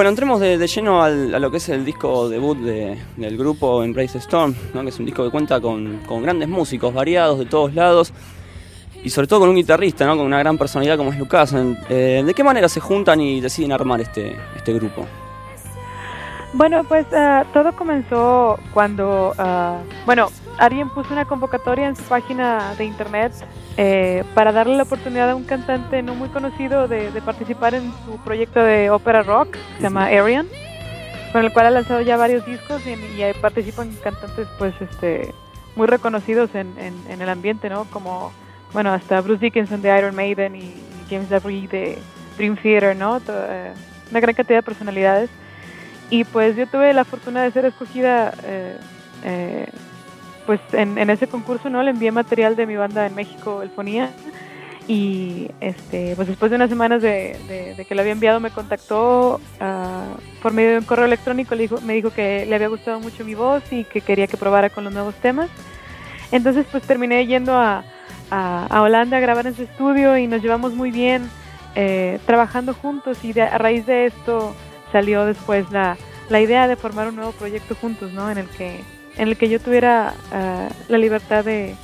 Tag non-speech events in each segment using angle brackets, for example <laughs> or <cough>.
Bueno, entremos de, lleno a lo que es el disco debut del grupo Embrace Storm, que es un disco que cuenta con, grandes músicos variados de todos lados y sobre todo con un guitarrista, con una gran personalidad como es Lucas. Eh, ¿De qué manera se juntan y deciden armar este, este grupo? Bueno, pues ah, todo comenzó cuando, uh, bueno, alguien puso una convocatoria en su página de internet eh, para darle la oportunidad a un cantante no muy conocido de, participar en su proyecto de ópera rock, se llama Arian, con el cual ha lanzado ya varios discos y, y participan cantantes pues este muy reconocidos en, en, el ambiente, ¿no? Como, bueno, hasta Bruce Dickinson de Iron Maiden y, James Avery de Dream Theater, ¿no? Eh, una gran cantidad de personalidades. Y pues yo tuve la fortuna de ser escogida eh, eh, pues en, ese concurso, ¿no? Le envié material de mi banda en México, Elfonía. Y este, pues después de unas semanas de, que lo había enviado, me contactó uh, por medio de un correo electrónico. Le dijo, me dijo que le había gustado mucho mi voz y que quería que probara con los nuevos temas. Entonces, pues terminé yendo a, a, Holanda a grabar en su estudio y nos llevamos muy bien eh, trabajando juntos. Y a raíz de esto salió después la, la idea de formar un nuevo proyecto juntos, ¿no? En el que, en el que yo tuviera ah, la libertad de,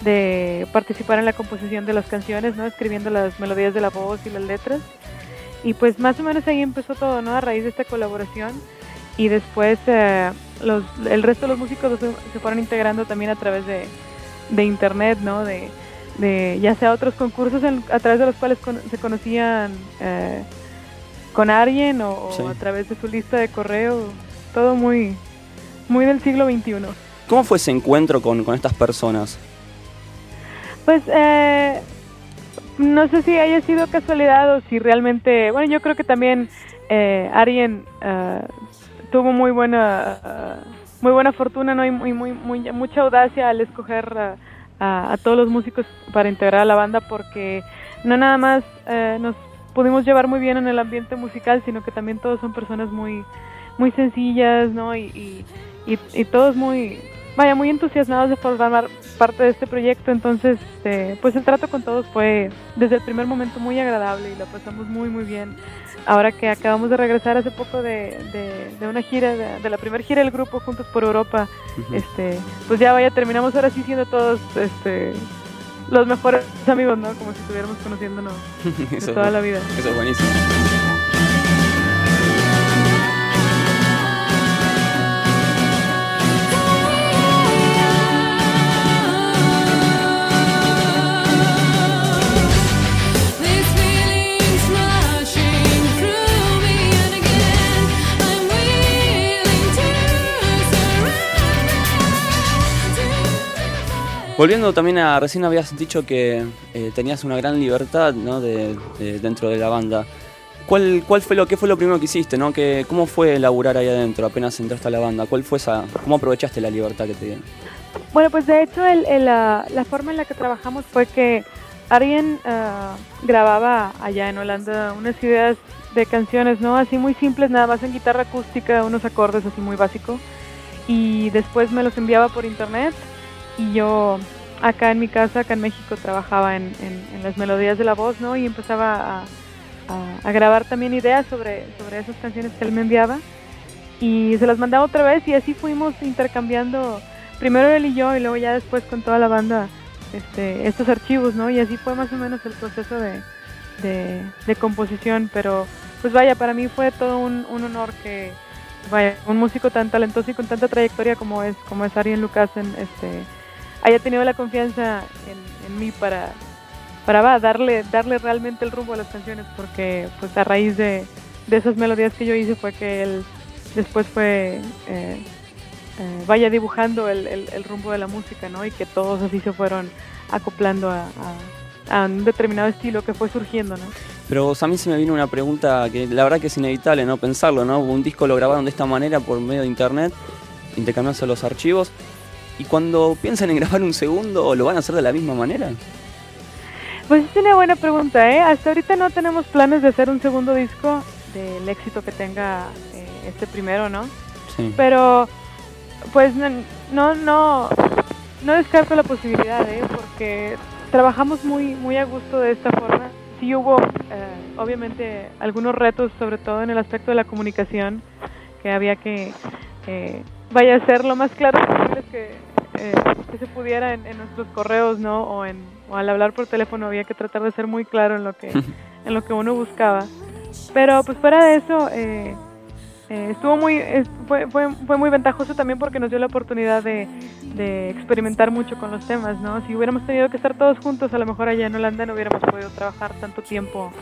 de, participar en la composición de las canciones, ¿no? Escribiendo las melodías de la voz y las letras. Y pues más o menos ahí empezó todo, ¿no? A raíz de esta colaboración. Y después eh, los, el resto de los músicos se, fueron integrando también a través de, de internet, ¿no? De, de, ya sea otros concursos a través de los cuales se conocían eh, con alguien o, a través de su lista de correo, todo muy, muy del siglo XXI. ¿Cómo fue ese encuentro con, estas personas? Pues eh, no sé si haya sido casualidad o si realmente, bueno, yo creo que también eh, Arien eh, tuvo muy buena, muy buena fortuna, ¿no? Y muy, muy, mucha audacia al escoger a, a, todos los músicos para integrar a la banda porque no nada más nos pudimos llevar muy bien en el ambiente musical, sino que también todos son personas muy, muy sencillas, ¿no? Y, y, y, todos muy, vaya, muy entusiasmados de formar parte de este proyecto. Entonces, este, pues el trato con todos fue desde el primer momento muy agradable y lo pasamos muy, muy bien. Ahora que acabamos de regresar hace poco de, de, una gira, de, la primera gira del grupo Juntos por Europa, este, pues ya vaya, terminamos ahora sí siendo todos, este, los mejores amigos, ¿no? Como si estuviéramos conociéndonos <laughs> de toda la vida. Eso es buenísimo. Volviendo también a, recién habías dicho que eh, tenías una gran libertad ¿no? de, dentro de la banda. ¿Cuál, ¿Cuál fue lo que fue lo primero que hiciste? ¿no? Que, ¿Cómo fue laburar ahí adentro apenas entraste a la banda? ¿Cuál fue esa, ¿Cómo aprovechaste la libertad que te dieron? Bueno, pues de hecho la, la, forma en la que trabajamos fue que Arjen uh, grababa allá en Holanda unas ideas de canciones, ¿no? Así muy simples, nada más en guitarra acústica, unos acordes así muy básicos. Y después me los enviaba por internet y yo acá en mi casa, acá en México, trabajaba en, las melodías de la voz, ¿no? Y empezaba a, grabar también ideas sobre, sobre esas canciones que él me enviaba. Y se las mandaba otra vez y así fuimos intercambiando, primero él y yo, y luego ya después con toda la banda, este, estos archivos, ¿no? Y así fue más o menos el proceso de, de, de composición, pero pues vaya, para mí fue todo un, un honor que, vaya, un músico tan talentoso y con tanta trayectoria como es, como es Ariel Lucas, en, este haya tenido la confianza en, mí para, para darle, darle realmente el rumbo a las canciones, porque pues a raíz de, esas melodías que yo hice fue que él después fue, eh, eh, vaya dibujando el, rumbo de la música, ¿no? Y que todos así se fueron acoplando a, un determinado estilo que fue surgiendo, ¿no? Pero a mí se me vino una pregunta que la verdad que es inevitable, ¿no? Pensarlo, ¿no? Un disco lo grabaron de esta manera por medio de internet, intercambiándose los archivos. ¿Y cuando piensan en grabar un segundo, lo van a hacer de la misma manera? Pues es una buena pregunta, ¿eh? Hasta ahorita no tenemos planes de hacer un segundo disco del éxito que tenga eh, este primero, ¿no? Sí. Pero, pues no, no, no descarto la posibilidad, ¿eh? Porque trabajamos muy, muy a gusto de esta forma. sí hubo, eh, obviamente, algunos retos, sobre todo en el aspecto de la comunicación, que había que, eh, vaya a ser lo más claro posible que, eh, que se pudiera en, nuestros correos, ¿no? O, en, o al hablar por teléfono había que tratar de ser muy claro en lo que, <laughs> en lo que uno buscaba. Pero pues fuera de eso, eh, eh, estuvo muy, fue, fue, fue, muy ventajoso también porque nos dio la oportunidad de, de, experimentar mucho con los temas, ¿no? Si hubiéramos tenido que estar todos juntos, a lo mejor allá en Holanda no hubiéramos podido trabajar tanto tiempo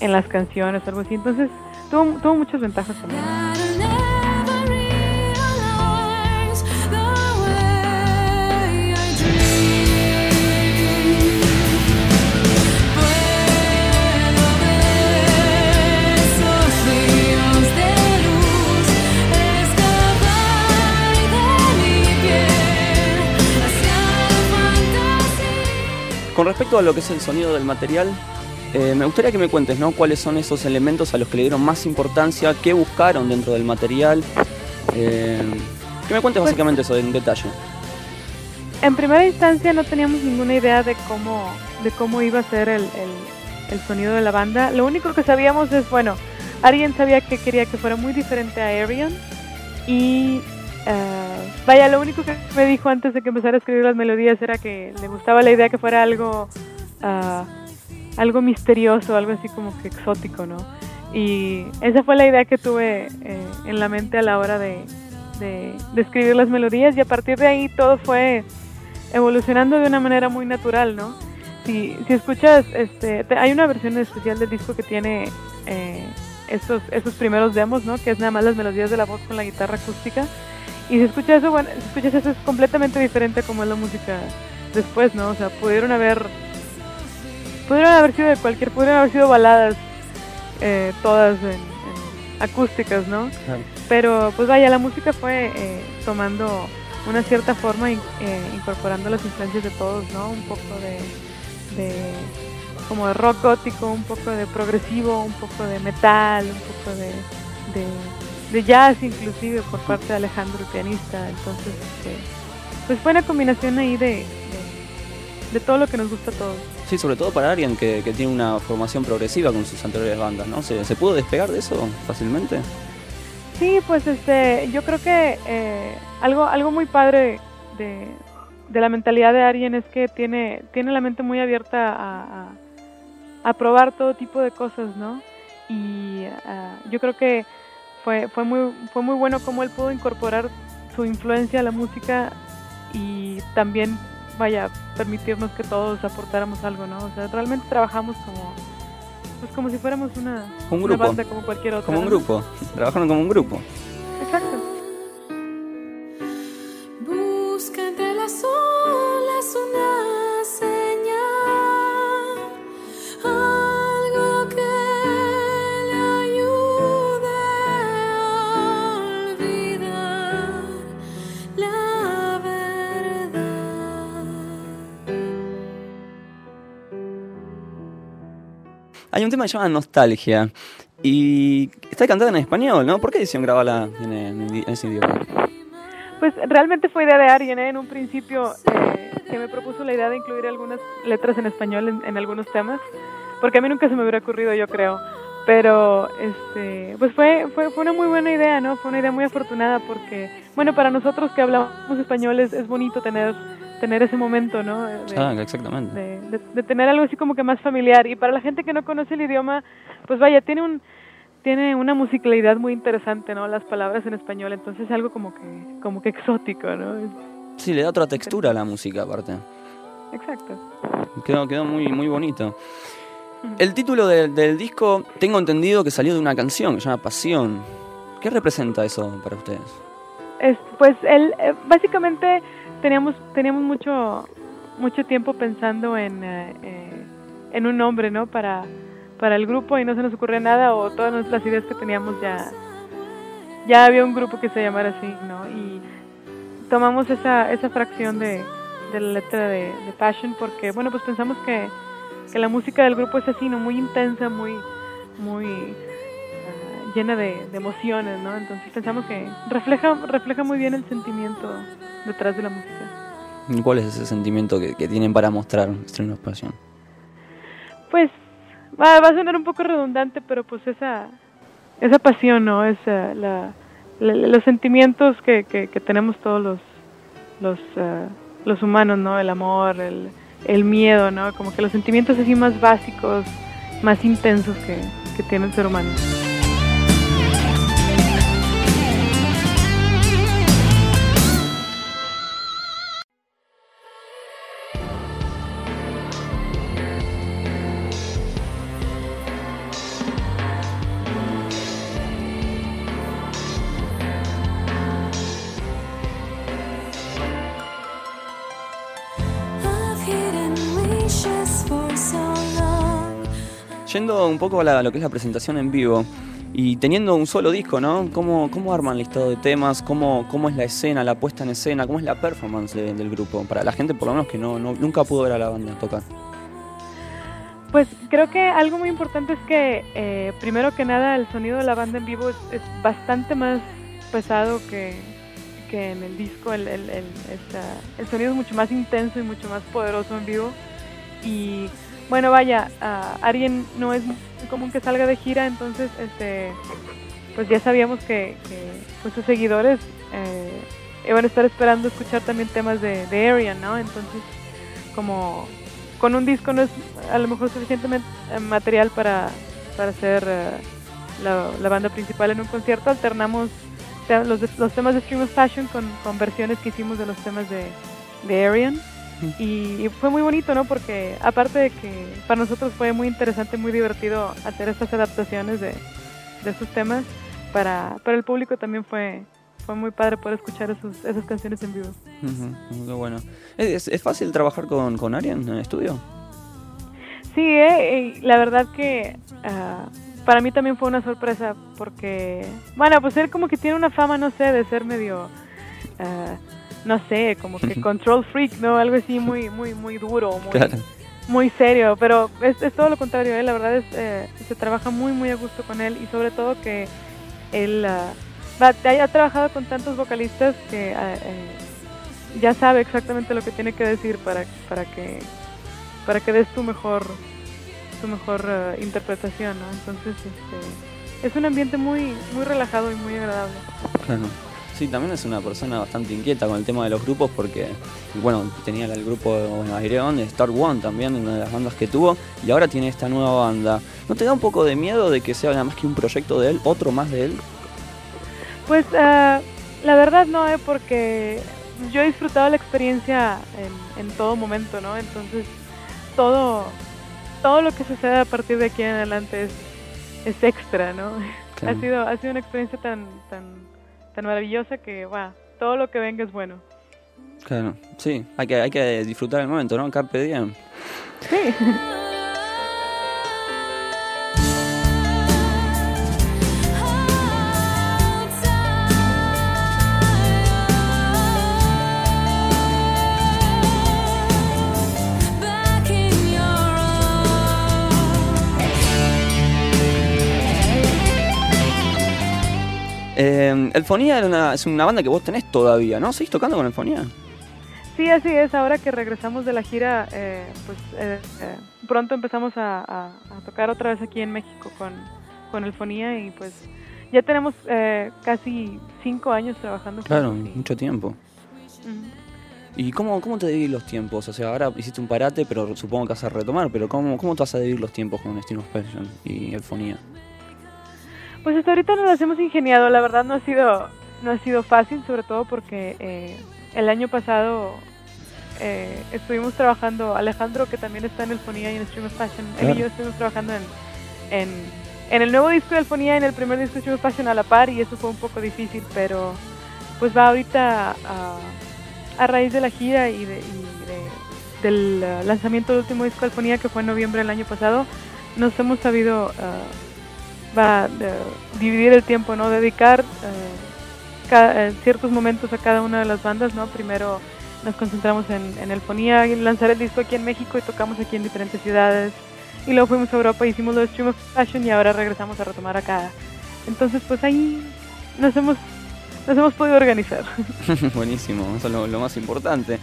en las canciones o algo así. Entonces, tuvo, tuvo muchas ventajas también. Con respecto a lo que es el sonido del material, eh, me gustaría que me cuentes ¿no? cuáles son esos elementos a los que le dieron más importancia, qué buscaron dentro del material. Eh, que me cuentes pues básicamente eso en detalle. En primera instancia no teníamos ninguna idea de cómo, de cómo iba a ser el, el, el sonido de la banda. Lo único que sabíamos es, bueno, alguien sabía que quería que fuera muy diferente a Arian y Uh, vaya, lo único que me dijo antes de que empezara a escribir las melodías era que le gustaba la idea que fuera algo, uh, algo misterioso, algo así como que exótico, ¿no? Y esa fue la idea que tuve eh, en la mente a la hora de, escribir las melodías y a partir de ahí todo fue evolucionando de una manera muy natural, ¿no? Si, escuchas, este, te, hay una versión especial del disco que tiene eh, esos, esos primeros demos, ¿no? Que es nada más las melodías de la voz con la guitarra acústica. Y si escuchas eso, bueno, si escuchas eso es completamente diferente como es la música después, ¿no? O sea, pudieron haber pudieron haber sido de cualquier, pudieron haber sido baladas eh, todas en, en, acústicas, ¿no? Pero pues vaya, la música fue eh, tomando una cierta forma, eh, incorporando las influencias de todos, ¿no? Un poco de, de, como de rock gótico, un poco de progresivo, un poco de metal, un poco de, de de jazz inclusive por parte de Alejandro, el pianista. Entonces, este, pues fue una combinación ahí de, de, de, todo lo que nos gusta a todos. Sí, sobre todo para alguien que, que tiene una formación progresiva con sus anteriores bandas, ¿no? ¿Se, ¿Se, pudo despegar de eso fácilmente? Sí, pues este, yo creo que eh, algo, algo muy padre de, de la mentalidad de Arien es que tiene, tiene la mente muy abierta a, a, a probar todo tipo de cosas, ¿no? Y uh, yo creo que fue, fue, muy, fue muy bueno cómo él pudo incorporar su influencia a la música y también, vaya, permitirnos que todos aportáramos algo, ¿no? O sea, realmente trabajamos como, pues como si fuéramos una, un grupo. una banda como cualquier otra. Como un grupo, trabajaron como un grupo. Hay un tema que se llama Nostalgia y está cantada en español, ¿no? ¿Por qué decidieron grabarla en, en, ese idioma? Pues realmente fue idea de Arjen, ¿eh? en un principio eh, que me propuso la idea de incluir algunas letras en español en, en, algunos temas, porque a mí nunca se me hubiera ocurrido, yo creo. Pero, este, pues fue, fue, fue una muy buena idea, ¿no? Fue una idea muy afortunada porque, bueno, para nosotros que hablamos español es, es bonito tener, tener ese momento, ¿no? De, ah, exactamente. De, de, de tener algo así como que más familiar. Y para la gente que no conoce el idioma, pues vaya, tiene un tiene una musicalidad muy interesante, ¿no? Las palabras en español, entonces es algo como que, como que exótico, ¿no? Sí, le da otra textura a la música aparte. Exacto. Quedó, quedó muy, muy bonito. El título de, del disco, tengo entendido que salió de una canción que se llama Pasión. ¿Qué representa eso para ustedes? Es, pues él, eh, básicamente teníamos, teníamos mucho, mucho tiempo pensando en, eh, eh, en un nombre, ¿no? Para, para el grupo y no se nos ocurrió nada o todas las ideas que teníamos ya ya había un grupo que se llamara así, ¿no? Y tomamos esa, esa fracción de, de la letra de, de, Passion porque, bueno, pues pensamos que, que, la música del grupo es así, ¿no? Muy intensa, muy, muy llena de, de, emociones, ¿no? Entonces pensamos que refleja, refleja muy bien el sentimiento detrás de la música. ¿Cuál es ese sentimiento que, que tienen para mostrar Stream of Passion? Pues va, va a sonar un poco redundante, pero pues esa, esa pasión, ¿no? Esa, la, la- los sentimientos que, que, que tenemos todos los, los, eh, los humanos, ¿no? El amor, el, el miedo, ¿no? Como que los sentimientos así más básicos, más intensos que, que tiene el ser humano. Yendo un poco a, la- a lo que es la presentación en vivo y teniendo un solo disco, ¿no? ¿Cómo, cómo arman listado de temas? ¿Cómo, ¿Cómo es la escena, la puesta en escena? ¿Cómo es la performance de- del grupo? Para la gente, por lo menos, que no, no- nunca pudo ver a la banda tocar. Pues creo que algo muy importante es que, eh, primero que nada, el sonido de la banda en vivo es, es bastante más pesado que, que en el disco. El, el, el, esta- el sonido es mucho más intenso y mucho más poderoso en vivo. Y bueno, vaya, a Arien no es muy común que salga de gira, entonces este pues ya sabíamos que, pues, sus seguidores eh, iban a estar esperando escuchar también temas de, de Arian, ¿no? Entonces, como con un disco no es a lo mejor suficientemente eh, material para, para hacer eh, la, banda principal en un concierto, alternamos te- los, los temas de Stream of Fashion con, con versiones que hicimos de los temas de, de Arian. Y, y fue muy bonito, ¿no? Porque aparte de que para nosotros fue muy interesante, muy divertido hacer estas adaptaciones de, de esos temas, para, para el público también fue, fue muy padre poder escuchar esos, esas canciones en vivo. Qué bueno. ¿Es, es fácil trabajar con, con Arian en el estudio? Sí, eh, la verdad que ah, para mí también fue una sorpresa porque, bueno, pues él como que tiene una fama, no sé, de ser medio, ah, no sé, como que control freak, ¿no? Algo así muy, <laughs> muy, muy duro, muy, Claro. muy serio, pero es, es todo lo contrario, ¿eh? la verdad es, eh, se trabaja muy, muy a gusto con él y sobre todo que él ah, va- ha, trabajado con tantos vocalistas que ah, eh, ya sabe exactamente lo que tiene que decir para, para que para que des tu mejor tu mejor eh, interpretación, ¿no? Entonces, este, es un ambiente muy muy relajado y muy agradable. Claro. Sí, también es una persona bastante inquieta con el tema de los grupos porque, bueno, tenía el grupo bueno, Aireon, Star One también, una de las bandas que tuvo, y ahora tiene esta nueva banda. ¿No te da un poco de miedo de que sea nada más que un proyecto de él, otro más de él? Pues ah, la verdad no, eh, porque yo he disfrutado la experiencia en, en todo momento, ¿no? Entonces, todo todo lo que sucede a partir de aquí en adelante es, es extra, ¿no? <laughs> Claro. Ha sido ha sido una experiencia tan tan tan maravillosa que, va, todo lo que venga es bueno. Claro, sí, hay que, hay que disfrutar el momento, ¿no? Carpe diem. Sí. <laughs> Eh, Elfonía era una, es una banda que vos tenés todavía, ¿no? ¿Seguís tocando con Elfonía? Sí, así es. Ahora que regresamos de la gira, eh, pues eh, eh, pronto empezamos a, a- a tocar otra vez aquí en México con, con Elfonía y pues ya tenemos eh, casi cinco años trabajando. Claro, juntos mucho tiempo. ¿Y cómo, cómo te dividís los tiempos? O sea, ahora hiciste un parate, pero supongo que vas a retomar, pero ¿cómo, cómo te vas a dividir los tiempos con of Passion y Elfonía? Pues hasta ahorita nos las hemos ingeniado. La verdad no ha sido no ha sido fácil, sobre todo porque eh, el año pasado eh, estuvimos trabajando, Alejandro que también está en Elfonía y en Stream of Fashion, él y yo estuvimos trabajando en, en, en el nuevo disco de Elfonía y en el primer disco de Stream of Fashion a la par y eso fue un poco difícil, pero pues va ahorita a, a raíz de la gira y, de, y de- del lanzamiento del último disco de Elfonía que fue en noviembre del año pasado, nos hemos sabido uh, va, eh, dividir el tiempo, ¿no? Dedicar eh, eh, ciertos momentos a cada una de las bandas, ¿no? Primero nos concentramos en, en Elfonía, en lanzar el disco aquí en México y tocamos aquí en diferentes ciudades. Y luego fuimos a Europa hicimos lo de Stream of Fashion y ahora regresamos a retomar acá. Entonces, pues ahí nos hemos, nos hemos podido organizar. <laughs> Buenísimo, eso es lo más importante.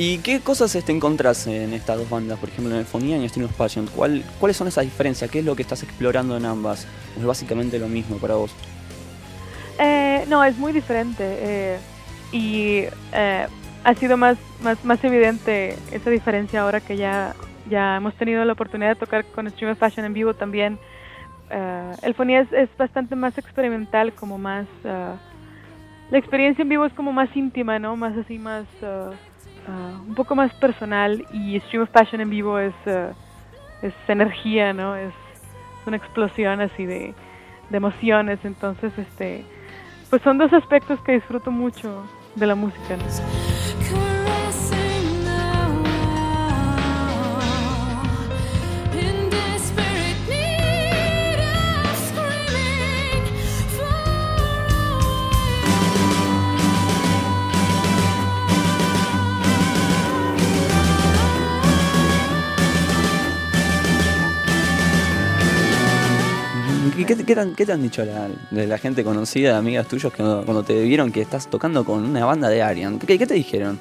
¿Y qué cosas este, encontrás en estas dos bandas? Por ejemplo, en Eufonía y en of Passion. ¿Cuál, ¿Cuáles son esas diferencias? ¿Qué es lo que estás explorando en ambas? ¿O es básicamente lo mismo para vos? Eh, no, es muy diferente. eh, y eh, ha sido más, más, evidente esa diferencia ahora que ya, ya hemos tenido la oportunidad de tocar con Stream of Fashion en vivo también. Eh, el Fonía es, es bastante más experimental, como más... ah, la experiencia en vivo es como más íntima, ¿no? Más así, más... ah, un poco más personal. Y Stream of Passion en vivo es, ah, es energía, ¿no? Es, una explosión así de, emociones. Entonces, este... Pues son dos aspectos que disfruto mucho de la música. ¿Y qué, han, qué te han dicho la, de la gente conocida, amigas tuyas, que cuando, te vieron que estás tocando con una banda de Arian? ¿Qué, qué te dijeron?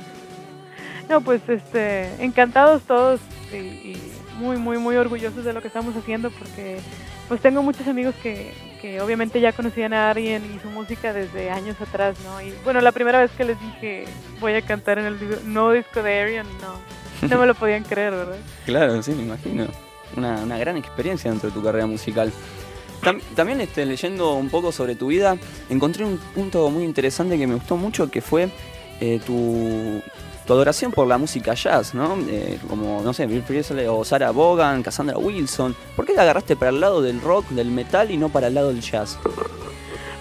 No, pues este, encantados todos y, y muy, muy, muy orgullosos de lo que estamos haciendo porque pues tengo muchos amigos que, que obviamente ya conocían a Arien y su música desde años atrás, ¿no? Y bueno, la primera vez que les dije voy a cantar en el nuevo disco de Arien, no, no me lo podían creer, ¿verdad? <laughs> Claro, sí, me imagino. Una, una gran experiencia dentro de tu carrera musical. Tam- también este, leyendo un poco sobre tu vida, encontré un punto muy interesante que me gustó mucho, que fue eh, tu, tu adoración por la música jazz, ¿no? Eh, como, no sé, Bill Presley o Sarah Vaughan, Cassandra Wilson. ¿Por qué te agarraste para el lado del rock, del metal y no para el lado del jazz?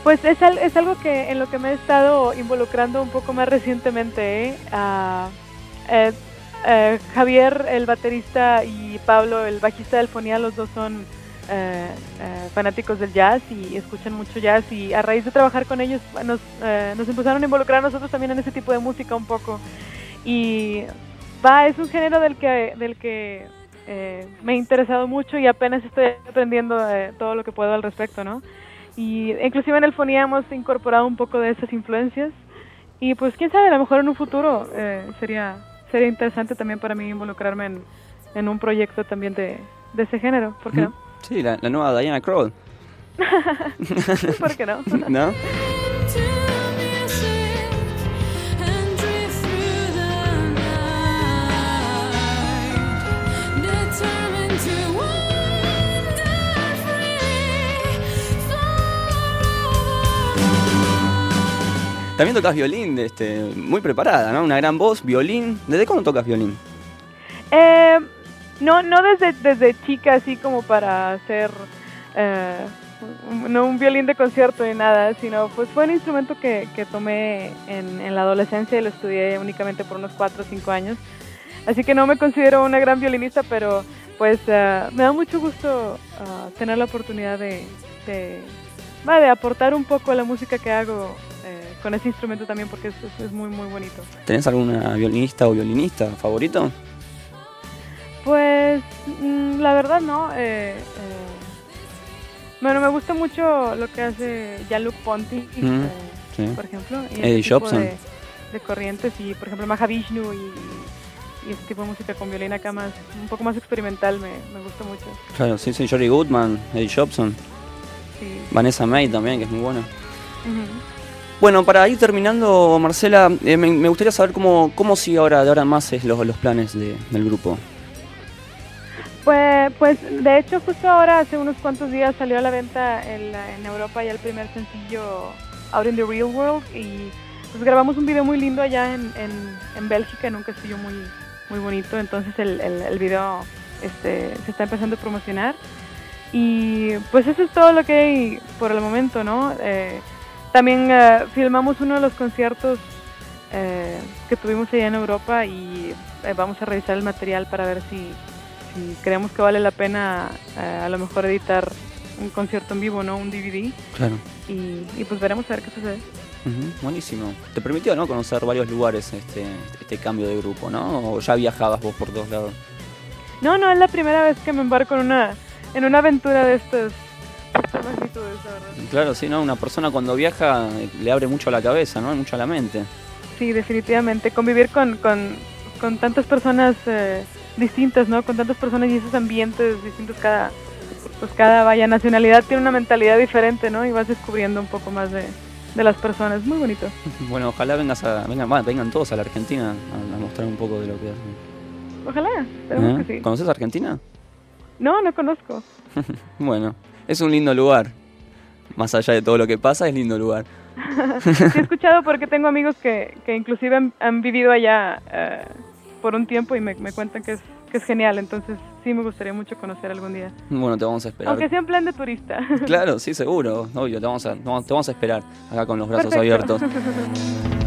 Pues es, al- es algo que en lo que me he estado involucrando un poco más recientemente. ¿eh? Ah, eh, Javier, el baterista, y Pablo, el bajista del Fonía, los dos son eh, eh, fanáticos del jazz y escuchan mucho jazz. Y a raíz de trabajar con ellos, nos, eh, nos empezaron a involucrar nosotros también en ese tipo de música un poco. Y va, es un género del que, del que eh, me he interesado mucho y apenas estoy aprendiendo eh, todo lo que puedo al respecto, ¿no? Y inclusive en el Fonía hemos incorporado un poco de esas influencias. Y pues quién sabe, a lo mejor en un futuro eh, sería, sería interesante también para mí involucrarme en, en un proyecto también de, de ese género. ¿Por qué no? Sí, la, la nueva Diana Krall, <laughs> ¿Por qué no? <laughs> ¿no? También tocas violín, este, muy preparada, ¿no? Una gran voz, violín. ¿Desde cuándo tocas violín? Eh, no, no desde, desde chica, así como para hacer, eh, no un violín de concierto ni nada, sino pues fue un instrumento que, que tomé en, en la adolescencia y lo estudié únicamente por unos 4 o 5 años. Así que no me considero una gran violinista, pero pues eh, me da mucho gusto ah, tener la oportunidad de, de, de aportar un poco a la música que hago eh, con ese instrumento también porque es- es muy, muy bonito. ¿Tenés alguna violinista o violinista favorito? Pues mm, la verdad no. eh, eh, bueno, me gusta mucho lo que hace Jean-Luc Ponty, Mm, eh, Sí. por ejemplo. Y Eddie Jobson. De, de corrientes y, por ejemplo, Mahavishnu y, y ese tipo de música con violín acá más, un poco más experimental me, me gusta mucho. Claro, sí, sí, Jory Goodman, Eddie Jobson, Sí. Vanessa May también, que es muy buena. Bueno, para ir terminando, Marcela, eh, me, me gustaría saber cómo, cómo sigue ahora, de ahora en más es los, los planes de- del grupo. Pues, pues de hecho justo ahora hace unos cuantos días salió a la venta en, Europa ya el primer sencillo Out in the Real World y pues grabamos un video muy lindo allá en, en, en Bélgica en un castillo muy muy bonito. Entonces el, el, video este, se está empezando a promocionar. Y pues eso es todo lo que hay por el momento no Eh, también eh, filmamos uno de los conciertos eh, que tuvimos allá en Europa y eh, vamos a revisar el material para ver si creemos que vale la pena eh, a lo mejor editar un concierto en vivo, ¿no? Un DVD. Claro. Y, y pues veremos a ver qué sucede. Ujú, buenísimo. Te permitió, ¿no? Conocer varios lugares este, este cambio de grupo, ¿no? O ya viajabas vos por todos lados. No, no, es la primera vez que me embarco en una, en una aventura de estas, de estas magnitudes, la verdad. Claro, sí, ¿no? Una persona cuando viaja eh, le abre mucho la cabeza, ¿no? Mucho la mente. Sí, definitivamente. Convivir con, con con tantas personas eh, distintas, ¿no? Con tantas personas y esos ambientes distintos, cada, pues cada vaya nacionalidad tiene una mentalidad diferente, ¿no? Y vas descubriendo un poco más de, de las personas. Muy bonito. <laughs> Bueno, ojalá vengas a, vengan, vengan todos a la Argentina a, a mostrar un poco de lo que hacen. Ojalá, esperemos ¿Eh? que sí. ¿Conoces Argentina? No, no conozco. <laughs> Bueno, es un lindo lugar. Más allá de todo lo que pasa, es lindo lugar. <laughs> Sí he escuchado porque tengo amigos que, que inclusive han, han vivido allá eh, por un tiempo y me, me cuentan que es, que es genial, entonces sí me gustaría mucho conocer algún día. Bueno, te vamos a esperar. Aunque sea en plan de turista. Claro, sí, seguro, obvio, te vamos a, te vamos a esperar acá con los brazos Perfecto. abiertos. <laughs>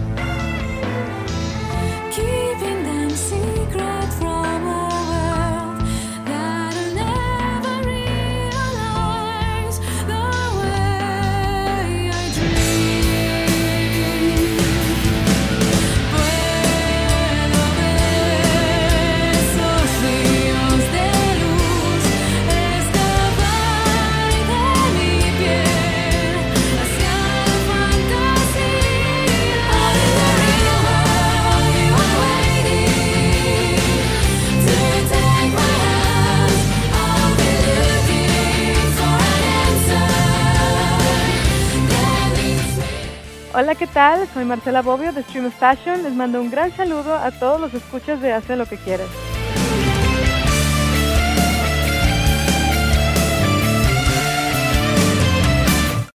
Soy Marcela Bobbio de Stream Fashion. Les mando un gran saludo a todos los escuchas de Hace lo que quieras.